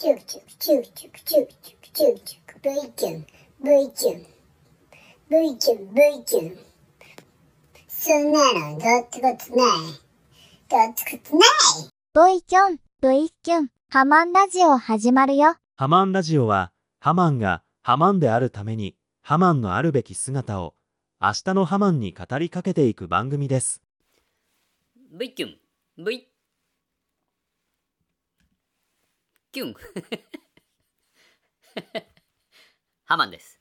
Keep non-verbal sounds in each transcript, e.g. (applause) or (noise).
チイーューチューューチューューチュキュン V キュン V イキュンそんなのどっちこつないどっちこつない V キュン V キュンハマンラジオ始まるよ。ハマンラジオはハマンがハマンであるためにハマンのあるべき姿を明日のハマンに語りかけていく番組です。V キュン V キュンハマンです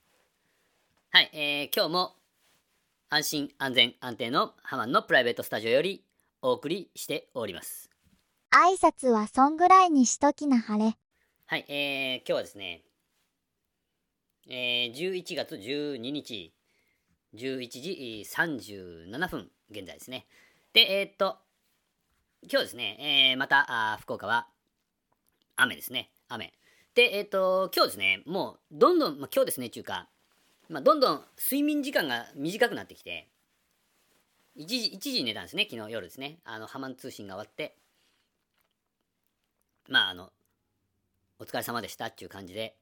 はい、えー、今日も安心安全安定のハマンのプライベートスタジオよりお送りしております挨拶はそんぐらいにしときな晴れ。はい、えー、今日はですね、えー、11月12日、11時37分現在ですね。で、えーっと、今日ですね、えー、また、あー福岡は雨ですね、雨。で、えーっと、今日ですね、もう、どんどん、まあ、今日ですね、中華、まあ、どんどん睡眠時間が短くなってきて、1時、1時に寝たんですね、昨日夜ですね。あの、ハマン通信が終わって、まあ、あの、お疲れ様でしたっていう感じで、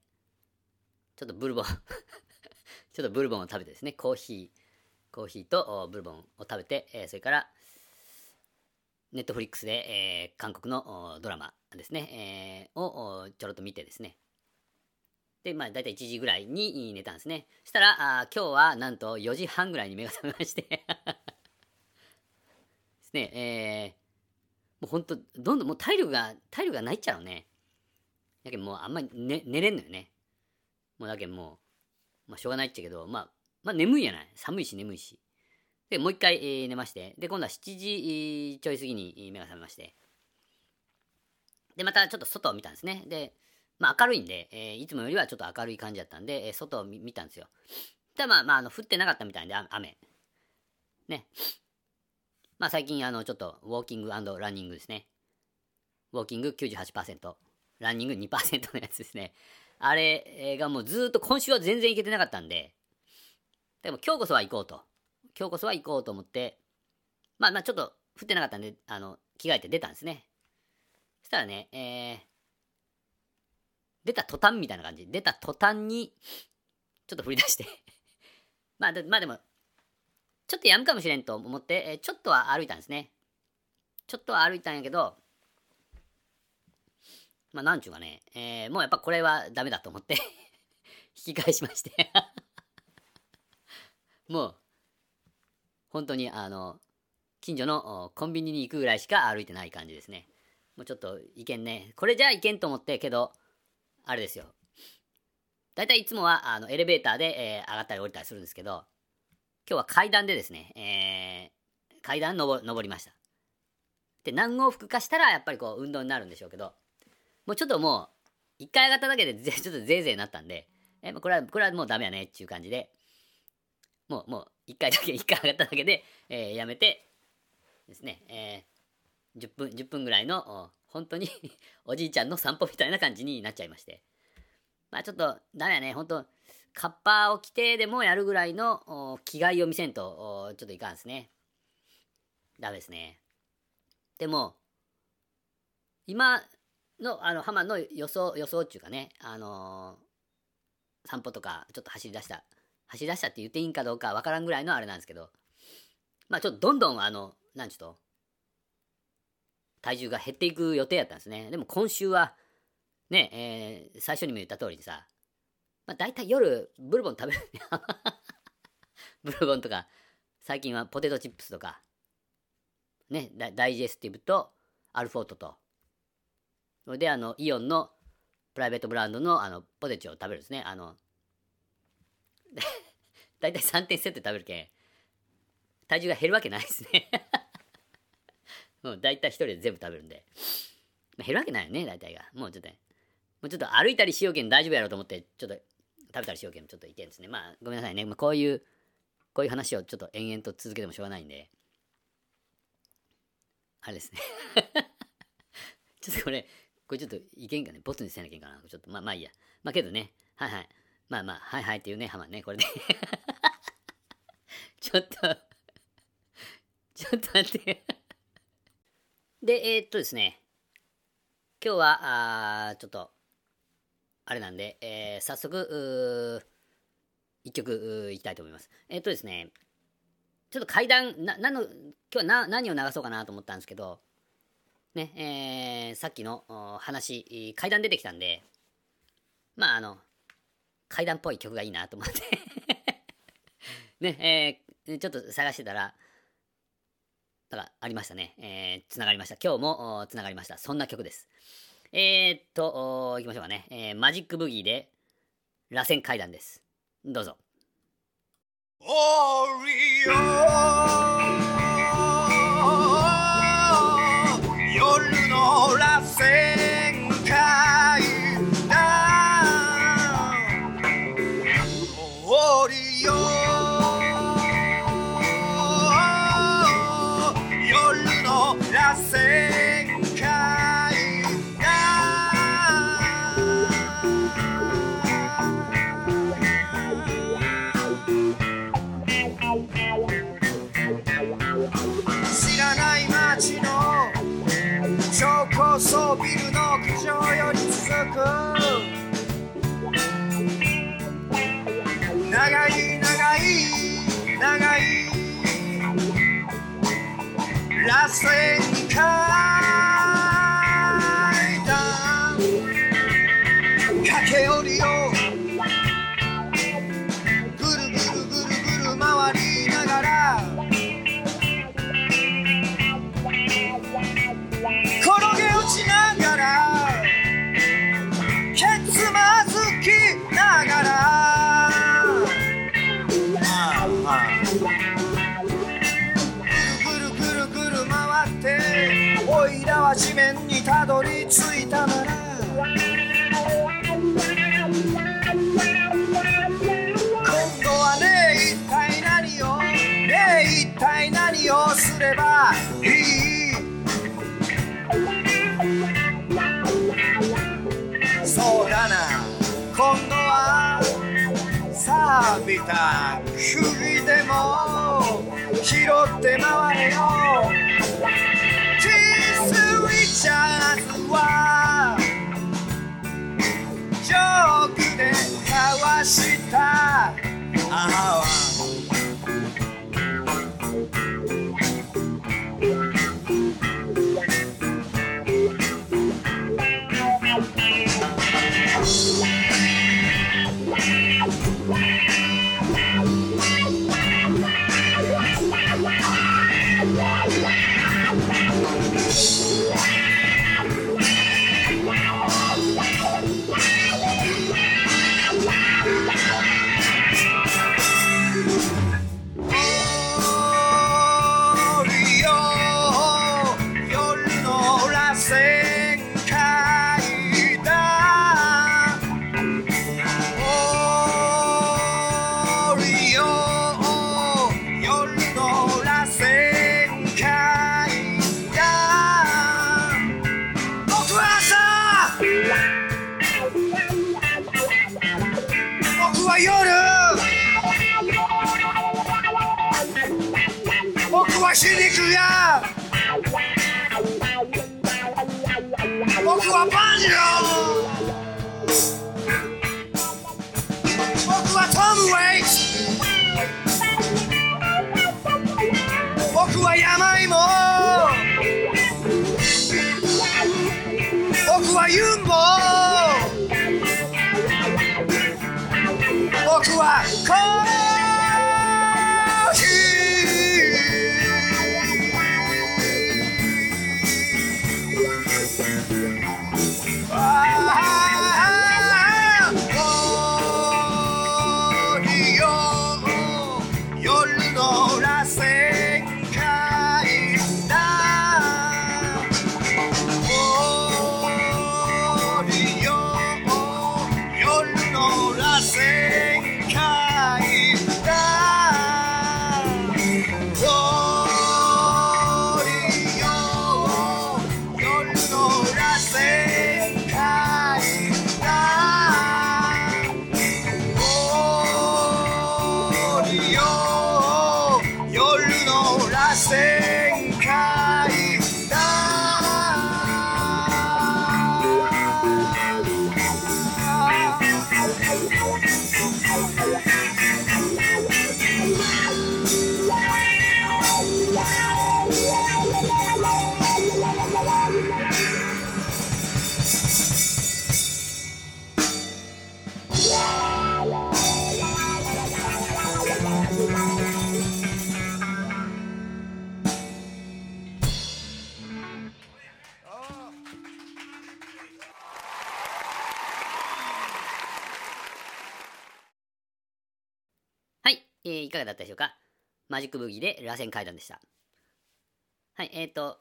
ちょっとブルボン (laughs) ちょっとブルボンを食べてですね、コーヒー、コーヒーとブルボンを食べて、えーそれから、ネットフリックスで、えー韓国のドラマですね、えーをちょろっと見てですね。で、まあ、だいたい1時ぐらいに寝たんですね。そしたら、あ今日はなんと4時半ぐらいに目が覚めましてですね、えーもうほんと、どんどんもう体力が、体力がないっちゃうね。だけどもうあんまり寝寝れんのよね。もうだけどもう、まあしょうがないっちゃけど、まあ、まあ眠いやない。寒いし眠いし。で、もう一回、えー寝まして、で、今度は7時ちょい過ぎに目が覚めまして、で、またちょっと外を見たんですね。で、まあ明るいんで、えーいつもよりはちょっと明るい感じだったんで、えー外を見たんですよ。で、まあ、まあ、あの、降ってなかったみたいで、雨。ね。まあ最近、あの、ちょっと、ウォーキングランニングですね。ウォーキング98%。ランニング2%のやつですね。あれがもうずーっと今週は全然行けてなかったんで、でも今日こそは行こうと。今日こそは行こうと思って、まあまあちょっと降ってなかったんで、あの、着替えて出たんですね。そしたらね、えー、出た途端みたいな感じ。出た途端に、ちょっと降り出して。(laughs) まあで、まあでも、ちょっとやむかもしれんと思って、えーちょっとは歩いたんですね。ちょっとは歩いたんやけど、まあ、なんちゅうかね、えーもうやっぱこれはダメだと思って (laughs) 引き返しまして (laughs) もう、本当にあの、近所のコンビニに行くぐらいしか歩いてない感じですね。もうちょっといけんね。これじゃいけんと思って、けど、あれですよ。だいたいいつもはあのエレベーターで、えー上がったり降りたりするんですけど、今日は階段でですね、えー階段登登りました。で、何往復かしたらやっぱりこう運動になるんでしょうけど、もうちょっともう、一回上がっただけでぜちょっとぜいぜいなったんで、えもうこれは、これはもうダメやねっていう感じで、もう、もう、一回だけ、一回上がっただけで、えーやめて、ですね、えー10分、10分ぐらいの、本当におじいちゃんの散歩みたいな感じになっちゃいまして。まあちょっと、ダメやね、本当カッパを着てでもやるぐらいの着替えを見せんと、ちょっといかんですね。ダメですね。でも、今の、あの、浜の予想、予想っていうかね、あのー散歩とか、ちょっと走り出した、走り出したって言っていいんかどうかわからんぐらいのあれなんですけど、まあちょっとどんどん、あの、なんちゅうと、体重が減っていく予定やったんですね。でも今週は、ね、えー最初にも言った通りにさ、まあ大体夜、ブルボン食べる。(laughs) ブルボンとか、最近はポテトチップスとか、ね、ダダイジェスティブとアルフォートと、それであの、イオンのプライベートブランドのあの、ポテチを食べるんですね。あの、だいたい3点セット食べるけん、体重が減るわけないですね。もうだいたい一人で全部食べるんで。まあ減るわけないよね、大体が。もうちょっとね、もうちょっと歩いたりしようけん大丈夫やろうと思って、ちょっと食べたりしようけんちょっといけんですね。まあ、ごめんなさいね。まあ、こういう、こういう話をちょっと延々と続けてもしょうがないんで、あれですね。(laughs) ちょっとこれ、これちょっといけんかね。ボツにせなきゃいけんかな。ちょっと、まあまあいいや。まあけどね、はいはい。まあまあ、はいはいっていうね、ハマね、これで。(laughs) ちょっと、ちょっと待って。で、えーっとですね、今日は、あちょっと、あれなんで、えー早速、一曲いきたいと思います。えっとですね、ちょっと階段、な、何の、今日はな何を流そうかなと思ったんですけど、ね、えーさっきの話、階段出てきたんで、まああの、階段っぽい曲がいいなと思ってね、えーちょっと探してたら、だからありましたね。えー、つながりました。今日もおつながりました。そんな曲です。えー、っと、お行きましょうかね。えーマジックブギーで、螺旋階段です。どうぞ。オリオ夜びた首でも拾って回れよ。えーいかがだったでしょうか？マジックブギーで螺旋階段でした。はい、えっ、と、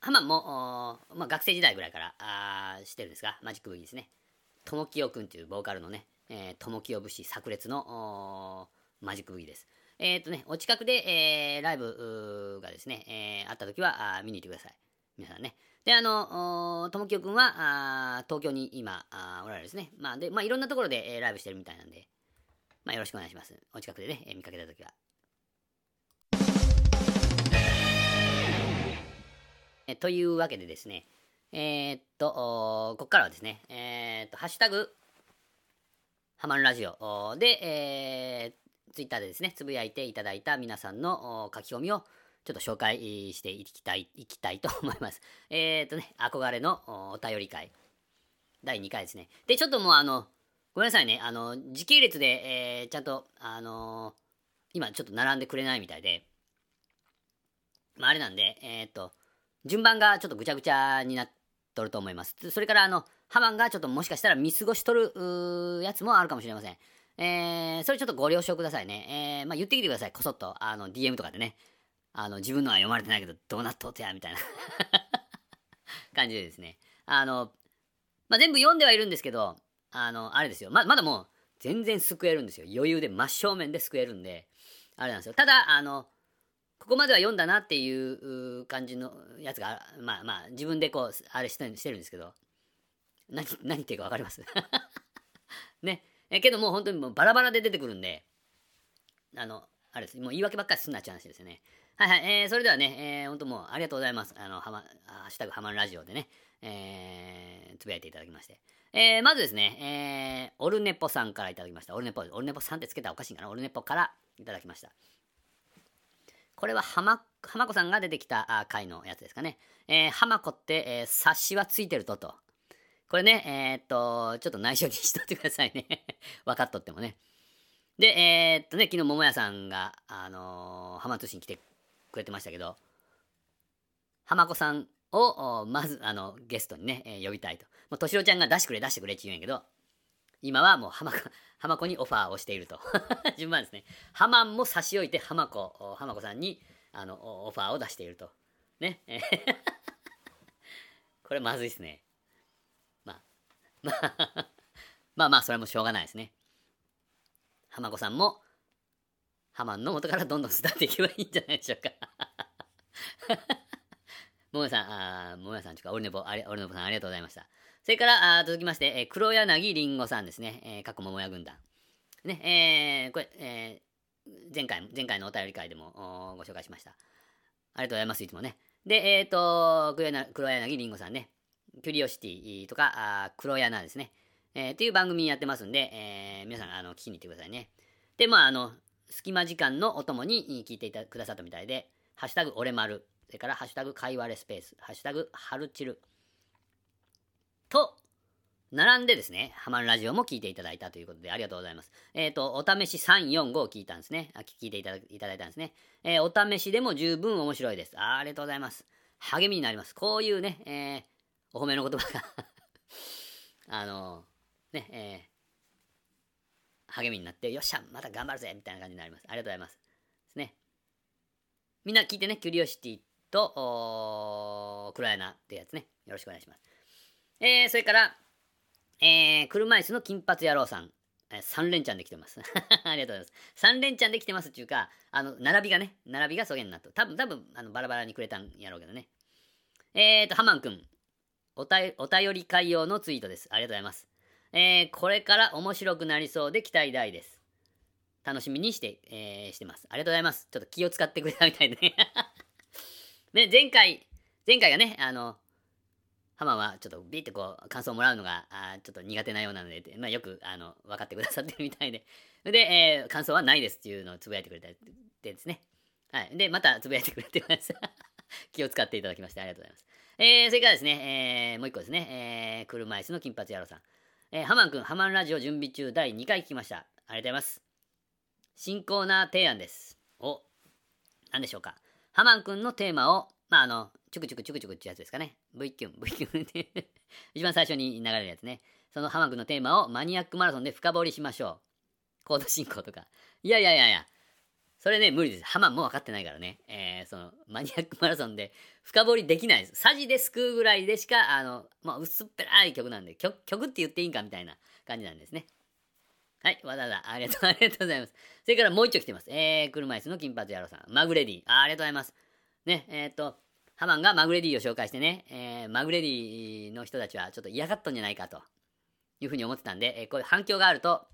ハマンも、まあ、学生時代ぐらいからあーしてるんですが、マジックブギーですね。ともきよくんというボーカルのね、えー、ともきよ節炸裂のマジックブギーです。えっ、とね、お近くで、えーライブがですね、えーあった時はあ見に行ってください。皆さんね。で、あの、ともきよくんは東京に今あおられるですね。まあ、で、まあ、いろんなところで、えーライブしてるみたいなんで、まあ、よろしくお願いします。お近くでね、え見かけた時は。えというわけでですね、えーっと、ここからはですね、えーっと、ハッシュタグ、ハマンラジオで、えー、ツイッターでですね、つぶやいていただいた皆さんの書き込みをちょっと紹介していきたい、いきたいと思います。(laughs) えーっとね、憧れのお便り会、第2回ですね。で、ちょっともうあの、ごめんなさいね、あの、時系列で、えーちゃんと、あのー今ちょっと並んでくれないみたいで、まあ、あれなんで、えーっと、順番がちょっとぐちゃぐちゃになっとると思います。それから、あの、ハマンがちょっともしかしたら見過ごしとるやつもあるかもしれません。えー、それちょっとご了承くださいね。えー、まあ、言ってきてください。こそっと、あの、DM とかでね。あの、自分のは読まれてないけど、どうなっとってや、みたいな (laughs) 感じでですね。あの、まあ、全部読んではいるんですけど、あの、あれですよ。ま、まだもう、全然救えるんですよ。余裕で真正面で救えるんで、あれなんですよ。ただ、あの、ここまでは読んだなっていう感じのやつが、まあまあ、自分でこう、あれしてしてるんですけど、何、何言ってるかわかります？(laughs) ね。えけどもう本当にもうバラバラで出てくるんで、あの、あれです。もう言い訳ばっかりすんなっちゃう話ですよね。はいはい。えー、それではね、えー、本当もうありがとうございます。あの、はま、ハッシュタグハマンラジオでね、えー、つぶやいていただきまして。えー、まずですね、えー、オルネポさんからいただきました。オルネポ、オルネポさんってつけたらおかしいかな？オルネポからいただきました。これは浜浜子さんが出てきた回のやつですかね。えー、浜子って、えー、冊子はついてるとと。これね、えーっと、ちょっと内緒にしとってくださいね。(laughs) 分かっとってもね。で、えーっとね、昨日桃屋さんが、あのー、浜通信来てくれてましたけど、浜子さんを、まず、あの、ゲストにね、えー呼びたいと。もう、敏郎ちゃんが出してくれ、出してくれって言うんやけど、今はもう浜子、浜子にオファーをしていると。(laughs) 順番ですね。ハマンも差し置いて浜子、浜子さんにあのオファーを出していると。ね。え (laughs) ーこれまずいですね。まあ、まあ、まあまあ、それもしょうがないですね。浜子さんも、ハマンの元からどんどん巣立っていけばいいんじゃないでしょうか。(laughs) ももさん、あももやさん、ちゅうか、オルネポ、あれ、オルネポさん、ありがとうございました。それから、あ続きまして、えー黒柳りんごさんですね。えー、過去桃屋軍団。ね、えー、これ、えー、前回、前回のお便り会でもおご紹介しました。ありがとうございます、いつもね。で、えっ、と、黒柳りんごさんね、キュリオシティとか、あ黒柳ですね。えー、っていう番組やってますんで、えー皆さん、あの、聞きに行ってくださいね。で、まあ、あの、隙間時間のお供に聞いていたくださったみたいで、ハッシュタグ俺丸、それからハッシュタグ会話レスペース、ハッシュタグハルチルと、並んでですね、ハマンラジオも聞いていただいたということでありがとうございます。えっ、と、お試し345を聞いたんですね。あ聞いていただいたんですね。えーお試しでも十分面白いです。あありがとうございます。励みになります。こういうね、えーお褒めの言葉が (laughs) あのね、え励みになって、よっしゃ、また頑張るぜみたいな感じになります。ありがとうございます。ですね。みんな聞いてね、キュリオシティと、おー黒柳ってやつね。よろしくお願いします。えー、それから、えー、車椅子の金髪野郎さん。えー、3連チャンできてます。(laughs) ありがとうございます。3連チャンできてますっていうか、あの、並びがね、並びがそげんなと。多分、多分、あの、バラバラにくれたんやろうけどね。えーと、ハマンくん。おたお便り会用のツイートです。ありがとうございます。えー、これから面白くなりそうで期待大です。楽しみにして、えーしてます。ありがとうございます。ちょっと気を使ってくれたみたいで (laughs) ね。前回、前回がね、あの、ハマはちょっとビーってこう感想をもらうのがあちょっと苦手なようなので、まあ、よくあの分かってくださってるみたいで。で、えー感想はないですっていうのをつぶやいてくれたでですね。はい。で、またつぶやいてくれてます。(laughs) 気を使っていただきましてありがとうございます。えー、それからですね、えーもう一個ですね、えー、車椅子の金髪野郎さん。えー、ハマンくん、ハマンラジオ準備中第2回聞きました。ありがとうございます。新コーナー提案です。お、何でしょうか。ハマンくんのテーマを、まあ、あの、チュクチュクチュクチュクってやつですかね。V キュン、V キュンって、(laughs) 一番最初に流れるやつね。そのハマンくんのテーマをマニアックマラソンで深掘りしましょう。コード進行とか。いやいやいやいや、それね、無理です。ハマンも分かってないからね。えー、その、マニアックマラソンで深掘りできないです。サジですくうぐらいでしか、あの、まあ、薄っぺらい曲なんで、曲、曲って言っていいんかみたいな感じなんですね。はい、わざわざ、ありがとう、ありがとうございます。それからもう一丁来てます。えー、車椅子の金髪野郎さん。マグレディ。あありがとうございます。ね、えー、っと、ハマンがマグレディを紹介してね、えー、マグレディの人たちはちょっと嫌がったんじゃないかというふうに思ってたんで、えー、こういう反響があると、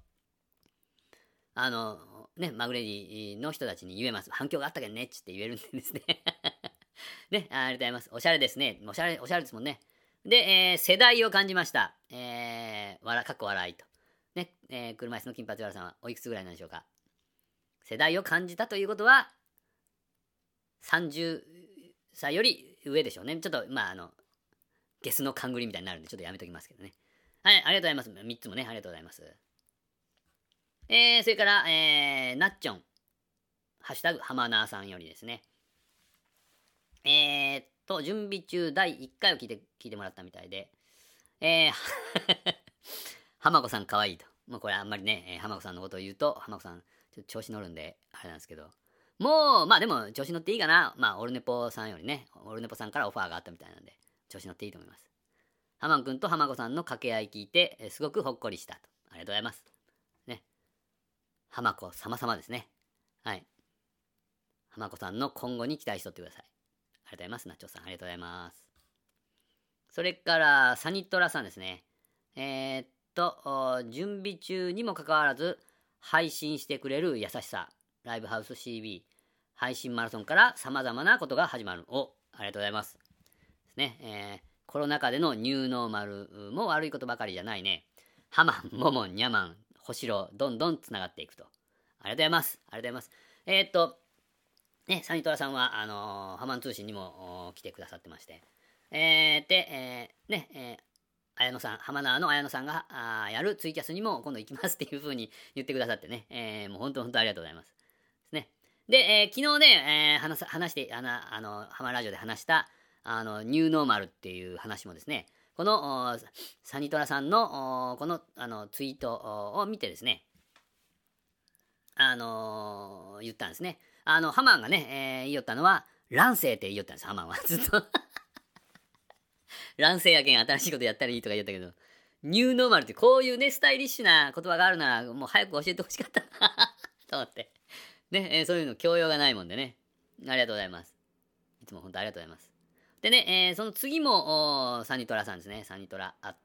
あの、ね、マグレディの人たちに言えます。反響があったけどねっつって言えるんですね。(laughs) ね、ありがとうございます。おしゃれですね。おしゃれ、おしゃれですもんね。で、えー、世代を感じました。えー、わら、かっこ笑いと。ね、えー、車椅子の金髪原さんはおいくつぐらいなんでしょうか。世代を感じたということは、30歳より上でしょうね。ちょっと、まあ、あの、ゲスの勘繰りみたいになるんで、ちょっとやめときますけどね。はい、ありがとうございます。3つもね、ありがとうございます。えー、それから、えー、なっちょん。ハッシュタグ、ハマナーさんよりですね。えー、っと、準備中第1回を聞いて、聞いてもらったみたいで、えー、浜子さんかわいいと。もうこれあんまりね、えー、浜子さんのことを言うと、浜子さん、ちょっと調子乗るんで、あれなんですけど、もう、まあでも、調子乗っていいかな。まあ、オルネポさんよりね、オルネポさんからオファーがあったみたいなんで、調子乗っていいと思います。浜くんと浜子さんの掛け合い聞いて、すごくほっこりしたと。ありがとうございます。浜子様々ですね。はい。浜子さんの今後に期待しとってください。ありがとうございます。ナチョさん、ありがとうございます。それから、サニットラさんですね。えー、っと、準備中にもかかわらず、配信してくれる優しさ。ライブハウス CB。配信マラソンから様々なことが始まる。お、ありがとうございます。ですね。えー、コロナ禍でのニューノーマルも悪いことばかりじゃないね。ハマン、モモン、ニャマン、星ろ、どんどんつながっていくと。ありがとうございます。ありがとうございます。えー、っと、ね、サニトラさんは、あのー、ハマン通信にも来てくださってまして、えー、で、えー、ね、えー、綾野さん、浜名の綾野さんがあやるツイキャスにも今度行きますっていう風に (laughs) 言ってくださってね、えー、もう本当本当ありがとうございます。ですね。で、えー、昨日ね、えー、話話して、あの、あの、浜ラジオで話した、あの、ニューノーマルっていう話もですね、この、サニトラさんの、この、あの、ツイートを見てですね、あのー、言ったんですね。あの、ハマンがね、えー、言いよったのは、乱世って言いよったんです、ハマンは。(laughs) ずっと乱世やけん新しいことやったらいいとか言ったけど、ニューノーマルってこういうね、スタイリッシュな言葉があるなら、もう早く教えてほしかった (laughs) と思って。ね、えー、そういうの教養がないもんでね。ありがとうございます。いつも本当ありがとうございます。でね、えー、その次も、サニトラさんですね。サニトラ、at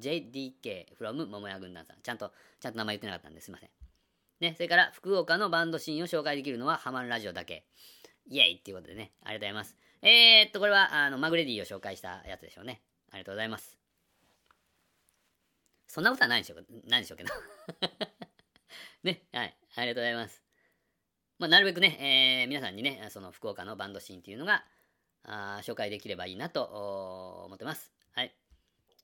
JDK from 桃屋軍団さん。ちゃんと、ちゃんと名前言ってなかったんですいません。ね、それから、福岡のバンドシーンを紹介できるのはハマンラジオだけ。イエイっていうことでね、ありがとうございます。えー、っと、これは、あの、マグレディを紹介したやつでしょうね。ありがとうございます。そんなことはないでしょう、ないでしょうけど。(laughs) ね、はい、ありがとうございます。まあ、なるべくね、えー、皆さんにね、その福岡のバンドシーンっていうのが、あ紹介できればいいなと思ってます。はい。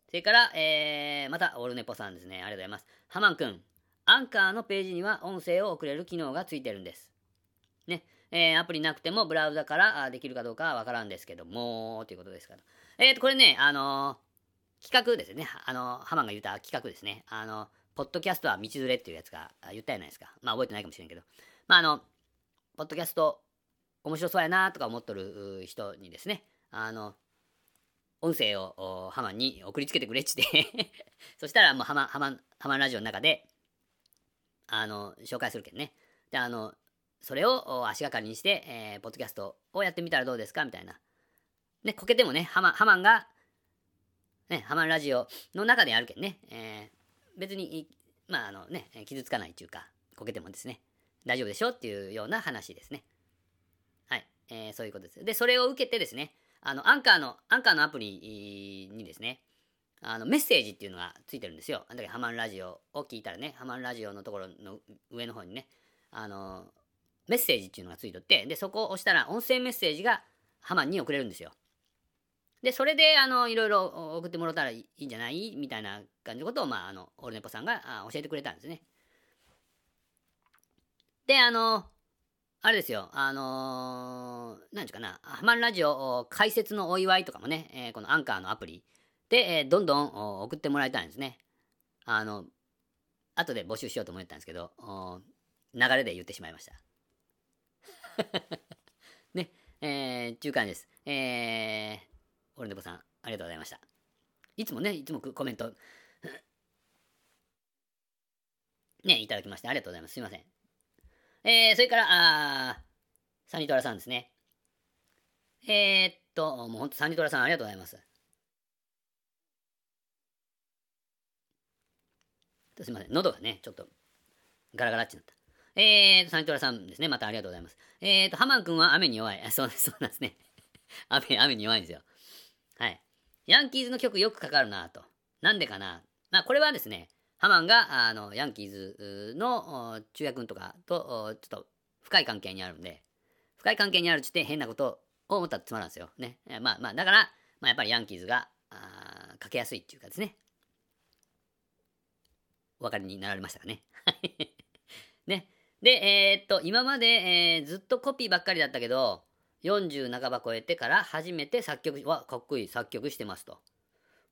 それから、えー、また、オルネポさんですね。ありがとうございます。ハマンくん、アンカーのページには音声を送れる機能がついてるんです。ね。えー、アプリなくてもブラウザからできるかどうかはわからんですけども、ということですから。えっ、ー、と、これね、あのー、企画ですね。あのハマンが言った企画ですね。あの、ポッドキャストは道連れっていうやつが言ったじゃないですか。まあ覚えてないかもしれんけど。まああの、ポッドキャスト面白そうやなとか思っとる人にですね、あの、音声をハマンに送りつけてくれっちて (laughs) そしたらもうハマン、ハマ、ハマンラジオの中であの、紹介するけんね。で、あの、それを足がかりにして、えー、ポッドキャストをやってみたらどうですかみたいな。ね、こけてもね、ハマハマンが、ね、ハマンラジオの中でやるけんね、えー、別に、まあ、あのね、傷つかないっていうか、こけてもですね、大丈夫でしょっていうような話ですね。えー、そういうことです。で、それを受けてですね、あの、アンカーの、アンカーのアプリにですね、あのメッセージっていうのがついてるんですよ。だけどハマンラジオを聞いたらね、ハマンラジオのところの上の方にね、あのメッセージっていうのがついとって、で、そこを押したら音声メッセージがハマンに送れるんですよ。で、それで、あの、いろいろ送ってもらったらいいんじゃない？みたいな感じのことを、まあ、あの、オルネポさんが教えてくれたんですね。で、あの、あれですよ、あのー、何ですかな、ハマンラジオ解説のお祝いとかもね、えー、このアンカーのアプリで、えー、どんどん送ってもらいたいんですね。あの、後で募集しようと思ったんですけど、流れで言ってしまいました。(laughs) ね、えー、中間です。えー、オルネボさん、ありがとうございました。いつもね、いつもコメント、ね、いただきましてありがとうございます。すいません。えー、それから、あサニトラさんですね。えー、っと、もうほんとサニトラさんありがとうございます。すいません。喉がね、ちょっとガラガラっちなった。えーと、サニトラさんですね。またありがとうございます。えーと、ハマン君は雨に弱い。あそうそうなんですね。(laughs) 雨、雨に弱いんですよ。はい。ヤンキーズの曲よくかかるなと。なんでかな。まあ、これはですね、ハマンが、あの、ヤンキーズの中也君とかと、ちょっと深い関係にあるんで、深い関係にあるっつって変なことを思ったらつまらんですよ。ね。まあまあ、だから、まあ、やっぱりヤンキーズが、あかけやすいっていうかですね。お分かりになられましたかね。ね。で、えー、っと、今まで、えー、ずっとコピーばっかりだったけど、40半ば超えてから初めて作曲、わ、かっこいい、作曲してますと。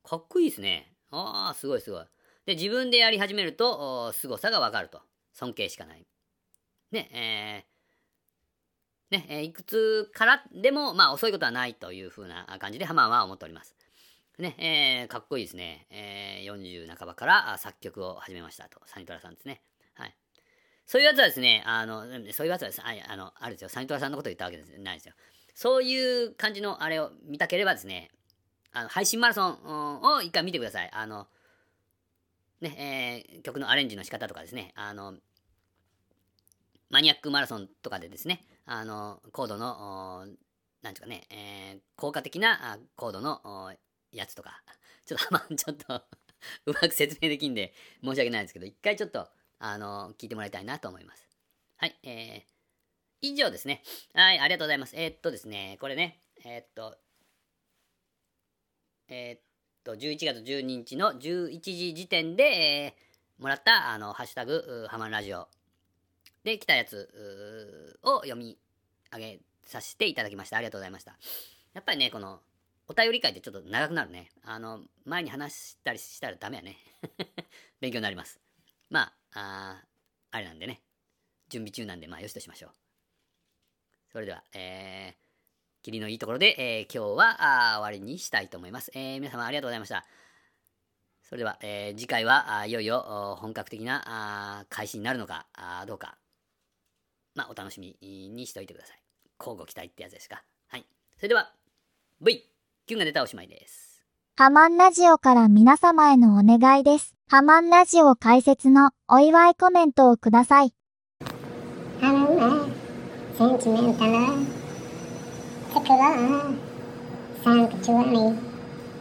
かっこいいですね。ああ、すごいすごい。で、自分でやり始めると、凄さがわかると。尊敬しかない。ね、えー、ね、えー、いくつからでも、まあ遅いことはないというふうな感じでハマンは思っております。ね、えー、かっこいいですね。えー、40半ばから作曲を始めましたと。サニトラさんですね。はい。そういうやつはですね、あの、そういうやつはですああの、あるですよ。サニトラさんのこと言ったわけですないですよ。そういう感じのあれを見たければですね、あの配信マラソンを一回見てください。あの、ね、えー、曲のアレンジの仕方とかですね、あの、マニアックマラソンとかでですね、あの、コードの、なんていうかね、えー、効果的なコードのやつとか、(laughs) ちょっと、まあ、ちょっと (laughs) うまく説明できんで申し訳ないですけど、一回ちょっと、あの、聞いてもらいたいなと思います。はい、えー、以上ですね。はい、ありがとうございます。えー、っとですね、これね、えー、っと、えー、っと、11月12日の11時時点で、えー、もらった、あの、ハッシュタグ、ハマンラジオで来たやつを読み上げさせていただきました。ありがとうございました。やっぱりね、この、お便り会ってちょっと長くなるね。あの、前に話したりしたらダメやね。(laughs) 勉強になります。まあ、ああれなんでね、準備中なんで、まあ、よしとしましょう。それでは、えー、霧のいいところで、えー、今日はあ終わりにしたいと思います。えー、皆様ありがとうございました。それでは、えー、次回はあいよいよ本格的なあ開始になるのかあどうか、まあ、お楽しみにしておいてください。交互期待ってやつですか。はい。それでは、V、キュンが出たおしまいです。ハマンラジオから皆様へのお願いです。ハマンラジオ解説のお祝いコメントをください。ハマンはセンチメンタル。popular sound journey